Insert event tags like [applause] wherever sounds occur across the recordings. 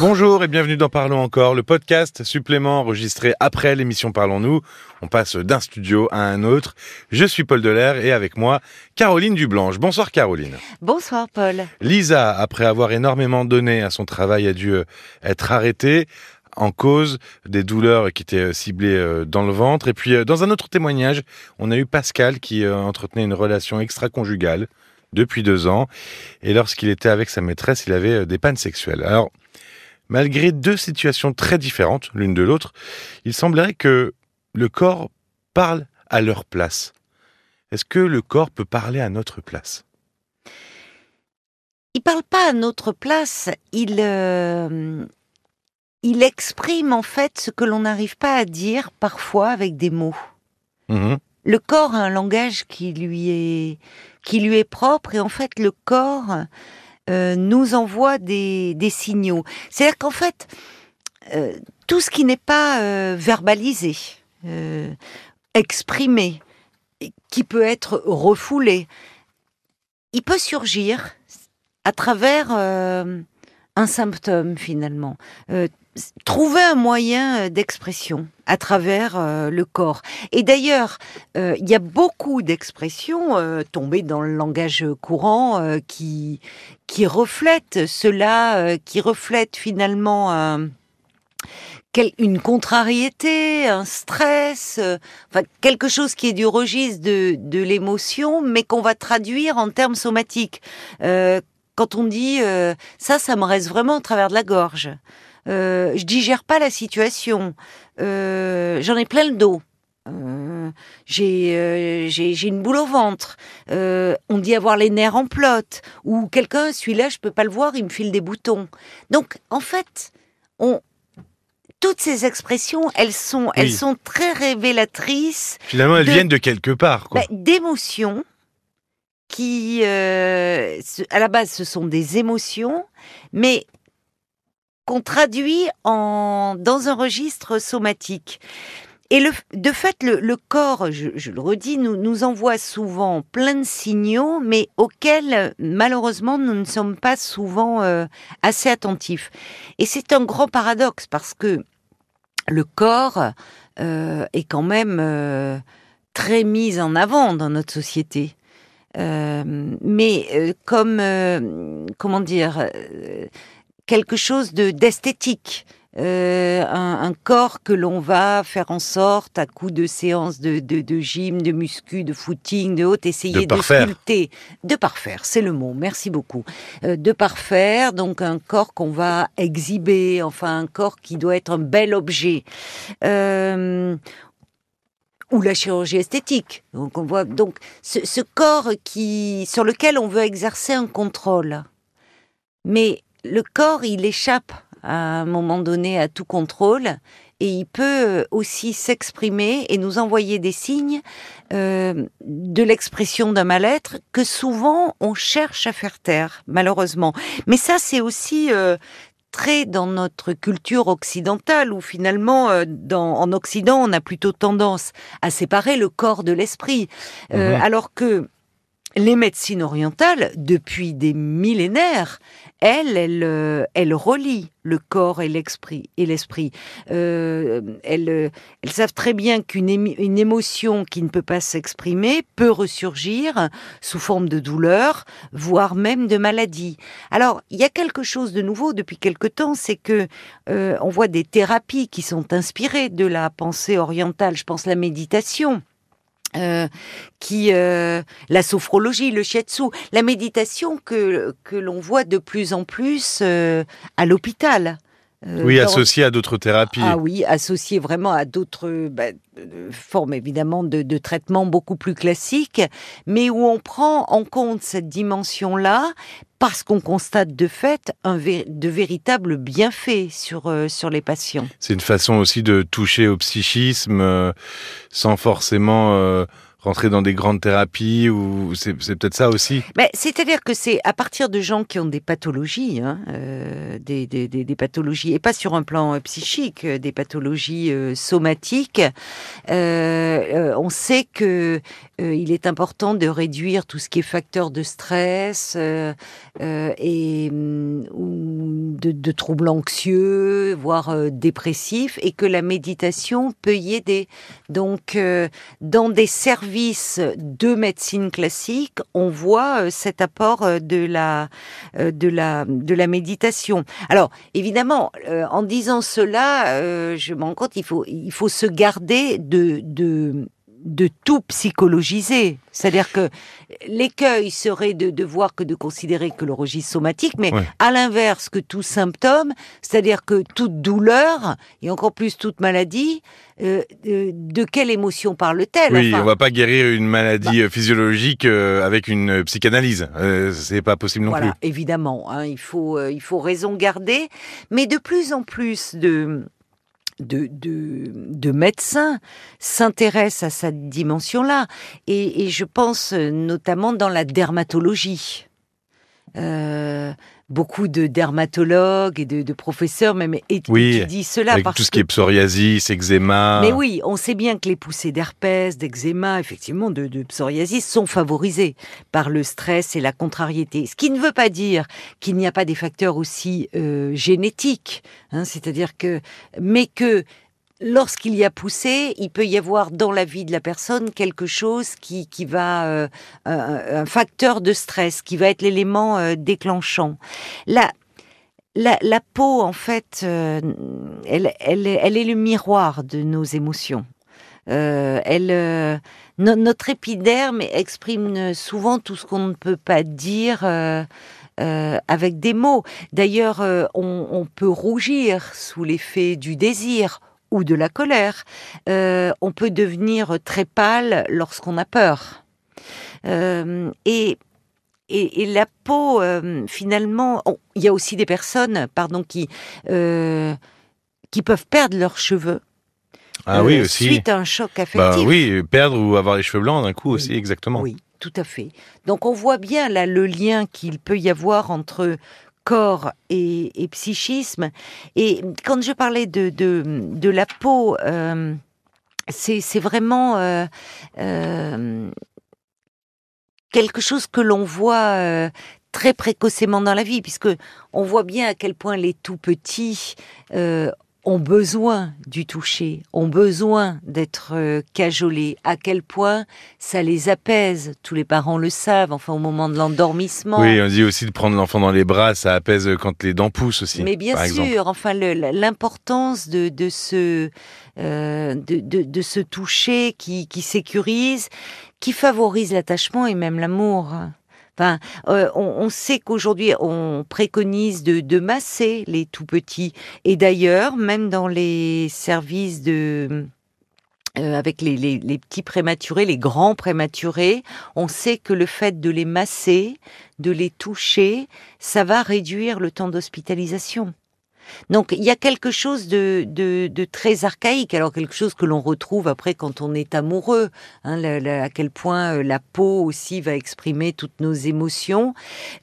Bonjour et bienvenue dans Parlons encore, le podcast supplément enregistré après l'émission Parlons-nous. On passe d'un studio à un autre. Je suis Paul Delair et avec moi Caroline Dublanche. Bonsoir Caroline. Bonsoir Paul. Lisa, après avoir énormément donné à son travail, a dû euh, être arrêtée en cause des douleurs qui étaient euh, ciblées euh, dans le ventre. Et puis, dans un autre témoignage, on a eu Pascal qui entretenait une relation extra-conjugale depuis deux ans. Et lorsqu'il était avec sa maîtresse, il avait des pannes sexuelles. Alors, malgré deux situations très différentes l'une de l'autre, il semblerait que le corps parle à leur place. Est-ce que le corps peut parler à notre place? Il parle pas à notre place, il, euh, il exprime en fait ce que l'on n'arrive pas à dire parfois avec des mots. Mmh le corps a un langage qui lui est qui lui est propre et en fait le corps euh, nous envoie des, signaux. C'est-à-dire qu'en fait, euh, tout ce qui n'est pas euh, verbalisé, exprimé, qui peut être refoulé, il peut surgir à travers un symptôme finalement trouver un moyen euh, d'expression à travers euh, le corps. Et d'ailleurs, euh, il y a beaucoup d'expressions tombées dans le langage courant qui qui reflètent cela, qui reflètent finalement une contrariété, un stress, quelque chose qui est du registre de, de l'émotion, mais qu'on va traduire en termes somatiques. quand on dit ça, ça me reste vraiment au travers de la gorge. Euh, je digère pas la situation, euh, j'en ai plein le dos. Euh, j'ai une boule au ventre. on dit avoir les nerfs en plot. Ou quelqu'un, celui-là, je peux pas le voir, il me file des boutons. Donc, en fait, on, toutes ces expressions, elles sont, elles sont très révélatrices. Finalement, elles viennent de quelque part. Bah, d'émotions qui, à la base, ce sont des émotions, mais qu'on traduit en, dans un registre somatique. Et le, de fait, le, corps, je, le redis, nous, nous envoie souvent plein de signaux, mais auxquels, malheureusement, nous ne sommes pas souvent euh, assez attentifs. Et c'est un grand paradoxe parce que le corps euh, est quand même euh, très mis en avant dans notre société. mais comme, comment dire quelque chose de d'esthétique. Euh, un, corps que l'on va faire en sorte, à coup de séances de, de, de gym, de muscu, de footing, de haute, essayer de, sculpter, de parfaire, c'est le mot, merci beaucoup, euh, de parfaire, donc un corps qu'on va exhiber, enfin un corps qui doit être un bel objet. Euh, ou la chirurgie esthétique. Donc on voit donc ce, ce corps qui sur lequel on veut exercer un contrôle. Mais le corps, il échappe à un moment donné à tout contrôle et il peut aussi s'exprimer et nous envoyer des signes euh, de l'expression d'un mal-être que souvent on cherche à faire taire, malheureusement. Mais ça, c'est aussi euh, très dans notre culture occidentale où finalement, euh, en Occident, on a plutôt tendance à séparer le corps de l'esprit, mmh alors que les médecines orientales, depuis des millénaires, elles, elles, euh, elles relient le corps et l'esprit. L'esprit. Euh, elles, savent très bien qu'une une émotion qui ne peut pas s'exprimer peut ressurgir sous forme de douleur, voire même de maladie. Alors, il y a quelque chose de nouveau depuis quelque temps, c'est que euh, on voit des thérapies qui sont inspirées de la pensée orientale. Je pense la méditation. Euh, qui euh, la sophrologie, le shiatsu, la méditation que que l'on voit de plus en plus euh, à l'hôpital. Oui, associé à d'autres thérapies. Ah oui, associé vraiment à d'autres bah, formes évidemment de, de traitements beaucoup plus classiques, mais où on prend en compte cette dimension-là parce qu'on constate de fait un de véritables bienfaits sur, euh, sur les patients. C'est une façon aussi de toucher au psychisme euh, sans forcément euh, rentrer dans des grandes thérapies ou c'est peut-être ça aussi Mais C'est-à-dire que c'est à partir de gens qui ont des pathologies, hein, euh, des, pathologies, et pas sur un plan euh, psychique, euh, des pathologies somatiques, on sait que il est important de réduire tout ce qui est facteur de stress et mm, ou de, troubles anxieux, voire dépressifs, et que la méditation peut y aider. Donc, dans des services de médecine classique, on voit cet apport de la, de la, de la méditation. Alors, évidemment, en disant cela, je me rends compte, il faut, il faut se garder de, de de tout psychologiser. C'est-à-dire que l'écueil serait de, voir que de considérer que le registre somatique, mais à l'inverse que tout symptôme, c'est-à-dire que toute douleur, et encore plus toute maladie, euh, de, quelle émotion parle-t-elle? Oui, on va pas guérir une maladie bah. euh, physiologique euh, avec une psychanalyse. c'est pas possible non voilà, Évidemment, hein, il faut il faut raison garder, mais de plus en plus de de, de, médecins s'intéressent à cette dimension-là. Et, je pense notamment dans la dermatologie. Euh, beaucoup de dermatologues et de, professeurs même étudient cela. Avec tout ce qui est psoriasis, eczéma. Mais oui, on sait bien que les poussées d'herpès, d'eczéma, effectivement, de, de, psoriasis sont favorisées par le stress et la contrariété. Ce qui ne veut pas dire qu'il n'y a pas des facteurs aussi euh, génétiques, hein, c'est-à-dire que, mais que lorsqu'il y a poussé, il peut y avoir dans la vie de la personne quelque chose qui, qui va, euh, un, facteur de stress, qui va être l'élément euh, déclenchant. La, la, la, peau, en fait, euh, elle, elle, elle, est le miroir de nos émotions. elle, notre épiderme exprime souvent tout ce qu'on ne peut pas dire. avec des mots. D'ailleurs, on, on, peut rougir sous l'effet du désir ou de la colère. Euh, on peut devenir très pâle lorsqu'on a peur. Euh, et, et, la peau, euh, finalement, il y a aussi des personnes, pardon, qui qui peuvent perdre leurs cheveux. Ah oui, aussi. Suite à un choc bah affectif. oui, perdre ou avoir les cheveux blancs d'un coup aussi, exactement. Oui, tout à fait. Donc on voit bien là le lien qu'il peut y avoir entre corps et, psychisme. Et quand je parlais de, de, la peau, euh, c'est vraiment euh, euh, quelque chose que l'on voit très précocement dans la vie, puisque on voit bien à quel point les tout petits ont besoin du toucher, ont besoin d'être euh, cajolés, à quel point ça les apaise? Tous les parents le savent, enfin au moment de l'endormissement. Oui, on dit aussi de prendre l'enfant dans les bras, ça apaise quand les dents poussent aussi. Mais bien sûr, enfin l'importance de, de, ce, euh, de, de, de, ce toucher qui, qui sécurise, qui favorise l'attachement et même l'amour. Euh, on, sait qu'aujourd'hui, on préconise de, masser les tout petits. Et d'ailleurs, même dans les services de euh, avec les, les, petits prématurés, les grands prématurés, on sait que le fait de les masser, de les toucher, ça va réduire le temps d'hospitalisation. Donc il y a quelque chose de, de, très archaïque, alors quelque chose que l'on retrouve après quand on est amoureux, hein, à quel point euh, la peau aussi va exprimer toutes nos émotions,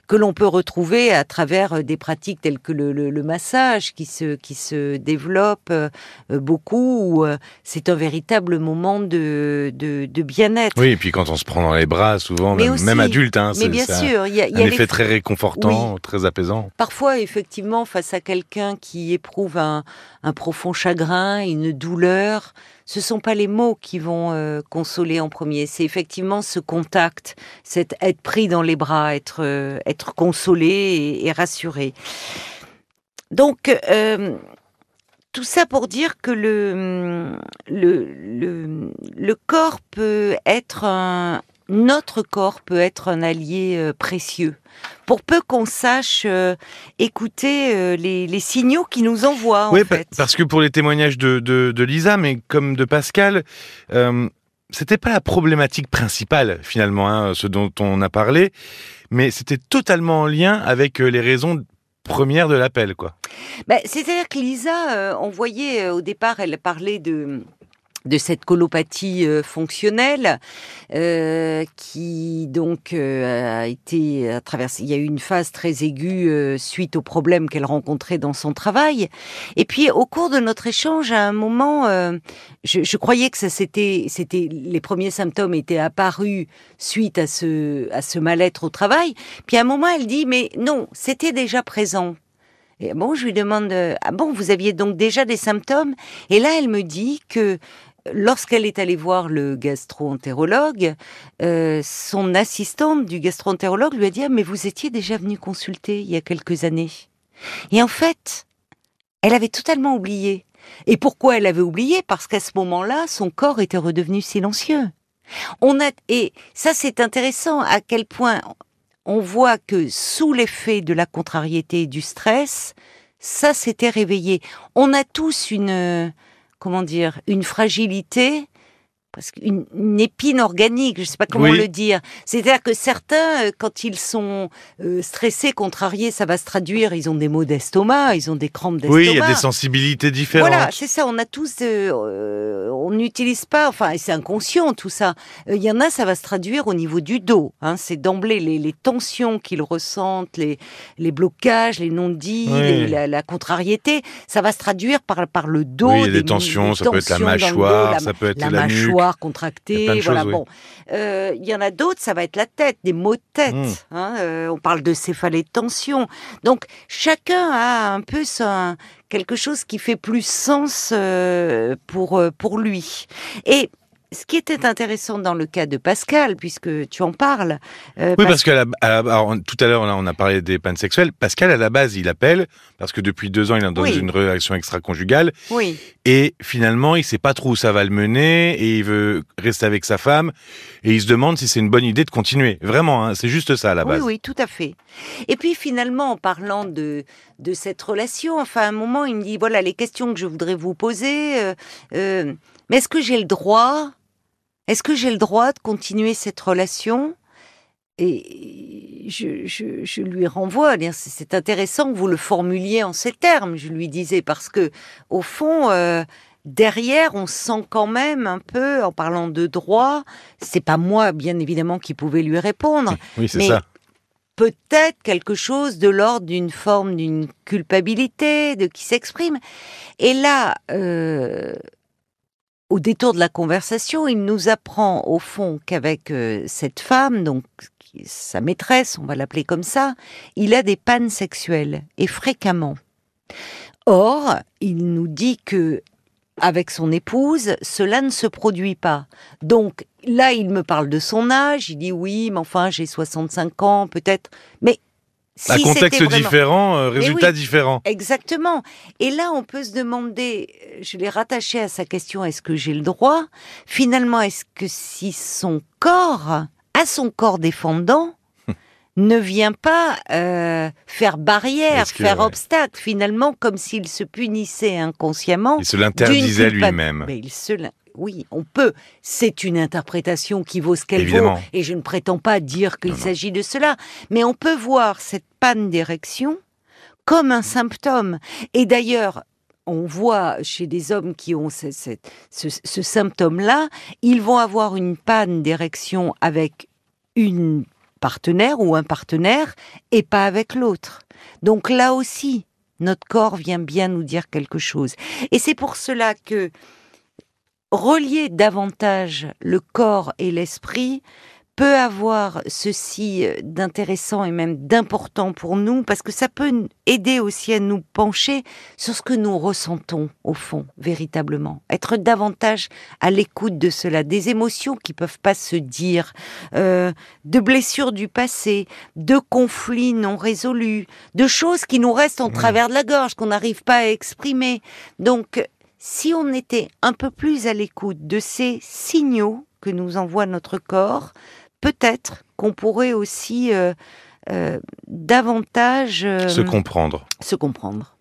que l'on peut retrouver à travers euh, des pratiques telles que le, le, massage qui se, qui se développe euh, beaucoup, c'est un véritable moment de, de, de bien-être. Oui, et puis quand on se prend dans les bras, souvent, même, adulte, hein, c'est sûr, il y a, un effet très réconfortant, très apaisant. Parfois, effectivement, face à quelqu'un qui éprouve un, profond chagrin, une douleur, ce sont pas les mots qui vont euh, consoler en premier. C'est effectivement ce contact, c'est être pris dans les bras, être euh, être consolé et, rassuré. Donc euh, tout ça pour dire que le, le, le corps peut être un, notre corps peut être un allié euh, précieux. Pour peu qu'on sache euh, écouter euh, les, signaux qui nous envoient. Oui, parce que pour les témoignages de, Lisa, mais comme de Pascal, c'était pas la problématique principale finalement, hein, ce dont on a parlé, mais c'était totalement en lien avec les raisons premières de l'appel, quoi. Ben, c'est-à-dire que Lisa, on voyait au départ, elle parlait de de cette colopathie euh, fonctionnelle euh, qui donc euh, a été à travers il y a eu une phase très aiguë suite aux problèmes qu'elle rencontrait dans son travail. Et puis au cours de notre échange à un moment je, je, croyais que ça c'était c'était les premiers symptômes étaient apparus suite à ce à ce mal-être au travail. Puis à un moment elle dit mais non c'était déjà présent. Et bon, je lui demande, euh, ah bon, vous aviez donc déjà des symptômes? Et là, elle me dit que lorsqu'elle est allée voir le gastro-entérologue, euh, son assistante du gastro-entérologue lui a dit ah, mais vous étiez déjà venu consulter il y a quelques années. Et en fait, elle avait totalement oublié. Et pourquoi elle avait oublié? Parce qu'à ce moment-là, son corps était redevenu silencieux. On a et ça c'est intéressant à quel point on voit que sous l'effet de la contrariété et du stress, ça s'était réveillé. On a tous une comment dire, une fragilité parce qu'une une épine organique, je ne sais pas comment le dire. C'est-à-dire que certains, euh, quand ils sont euh, stressés, contrariés, ça va se traduire. Ils ont des maux d'estomac, ils ont des crampes d'estomac. Oui, il y a des sensibilités différentes. Voilà, c'est ça. On a tous, euh, on n'utilise pas, enfin, c'est inconscient tout ça. Il y en a, ça va se traduire au niveau du dos. Hein, c'est d'emblée les, les, tensions qu'ils ressentent, les, les blocages, les non-dits, la, contrariété. Ça va se traduire par, par le dos. Oui, il y a des, tensions. ça peut être la mâchoire, ça peut être la, la mâchoire contracté. Voilà, bon. Euh, il y en a d'autres, ça va être la tête, des maux de tête. Hmm. Hein, euh, on parle de céphalée de tension. Donc, chacun a un peu son, quelque chose qui fait plus sens euh, pour, pour lui. Et ce qui était intéressant dans le cas de Pascal, puisque tu en parles. Euh, oui, parce que tout à l'heure, on a parlé des pannes sexuelles. Pascal, à la base, il appelle parce que depuis deux ans, il est dans une relation extra-conjugale. Oui. Et finalement, il sait pas trop où ça va le mener et il veut rester avec sa femme et il se demande si c'est une bonne idée de continuer. Vraiment, hein, c'est juste ça à la base. Oui, oui, tout à fait. Et puis finalement, en parlant de de cette relation, enfin, à un moment, il me dit voilà les questions que je voudrais vous poser. Euh, euh, mais est-ce que j'ai le droit est-ce que j'ai le droit de continuer cette relation? Et je, lui renvoie, c'est intéressant que vous le formuliez en ces termes, je lui disais, parce que au fond, euh, derrière, on sent quand même un peu, en parlant de droit, c'est pas moi, bien évidemment, qui pouvais lui répondre. Oui, c'est ça. Peut-être quelque chose de l'ordre d'une forme d'une culpabilité, de qui s'exprime. Et là, euh, au détour de la conversation, il nous apprend au fond qu'avec euh, cette femme, donc sa maîtresse, on va l'appeler comme ça, il a des pannes sexuelles et fréquemment. Or, il nous dit que avec son épouse, cela ne se produit pas. Donc là, il me parle de son âge, il dit oui, mais enfin, j'ai 65 ans, peut-être. Mais un contexte différent, euh, résultat différent. Exactement. Et là, on peut se demander, euh, je l'ai rattaché à sa question, est-ce que j'ai le droit? Finalement, est-ce que si son corps, à son corps défendant, [laughs] ne vient pas euh, faire barrière, faire obstacle, finalement, comme s'il se punissait inconsciemment. Il se l'interdisait lui-même. Mais il se oui, on peut. C'est une interprétation qui vaut ce qu'elle vaut, et je ne prétends pas dire qu'il s'agit de cela, mais on peut voir cette panne d'érection comme un symptôme. Et d'ailleurs, on voit chez des hommes qui ont ce, ce symptôme-là, ils vont avoir une panne d'érection avec une partenaire ou un partenaire et pas avec l'autre. Donc là aussi, notre corps vient bien nous dire quelque chose. Et c'est pour cela que relier davantage le corps et l'esprit peut avoir ceci d'intéressant et même d'important pour nous parce que ça peut aider aussi à nous pencher sur ce que nous ressentons au fond véritablement. Être davantage à l'écoute de cela des émotions qui peuvent pas se dire euh, de blessures du passé de conflits non résolus de choses qui nous restent en travers de la gorge qu'on n'arrive pas à exprimer. Donc si on était un peu plus à l'écoute de ces signaux que nous envoie notre corps, peut-être qu'on pourrait aussi euh, euh, davantage euh, se comprendre. Se comprendre.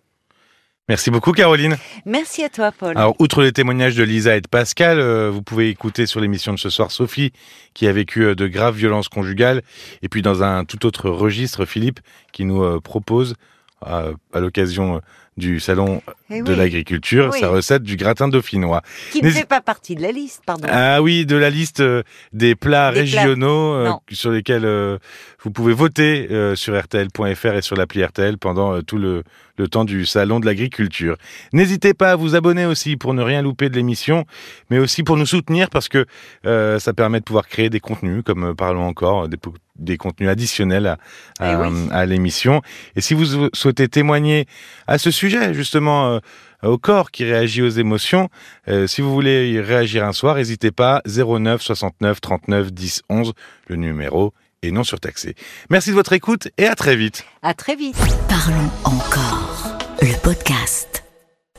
Merci beaucoup Caroline. Merci à toi Paul. Alors outre les témoignages de Lisa et de Pascal, vous pouvez écouter sur l'émission de ce soir Sophie qui a vécu de graves violences conjugales et puis dans un tout autre registre Philippe qui nous propose à, l'occasion du salon eh de l'agriculture, sa recette du gratin dauphinois. Qui ne fait pas partie de la liste, pardon. Ah oui, de la liste euh, des plats régionaux euh, sur lesquels euh, vous pouvez voter sur RTL.fr et sur l'appli RTL pendant tout le, le temps du salon de l'agriculture. N'hésitez pas à vous abonner aussi pour ne rien louper de l'émission, mais aussi pour nous soutenir parce que ça permet de pouvoir créer des contenus comme Parlons encore, des des contenus additionnels à, Eh à, oui. à l'émission. Et si vous souhaitez témoigner à ce sujet, justement, euh, au corps qui réagit aux émotions, euh, si vous voulez y réagir un soir, n'hésitez pas, 09 69 39 10 11, le numéro est non surtaxé. Merci de votre écoute et à très vite. À très vite. Parlons encore. Le podcast.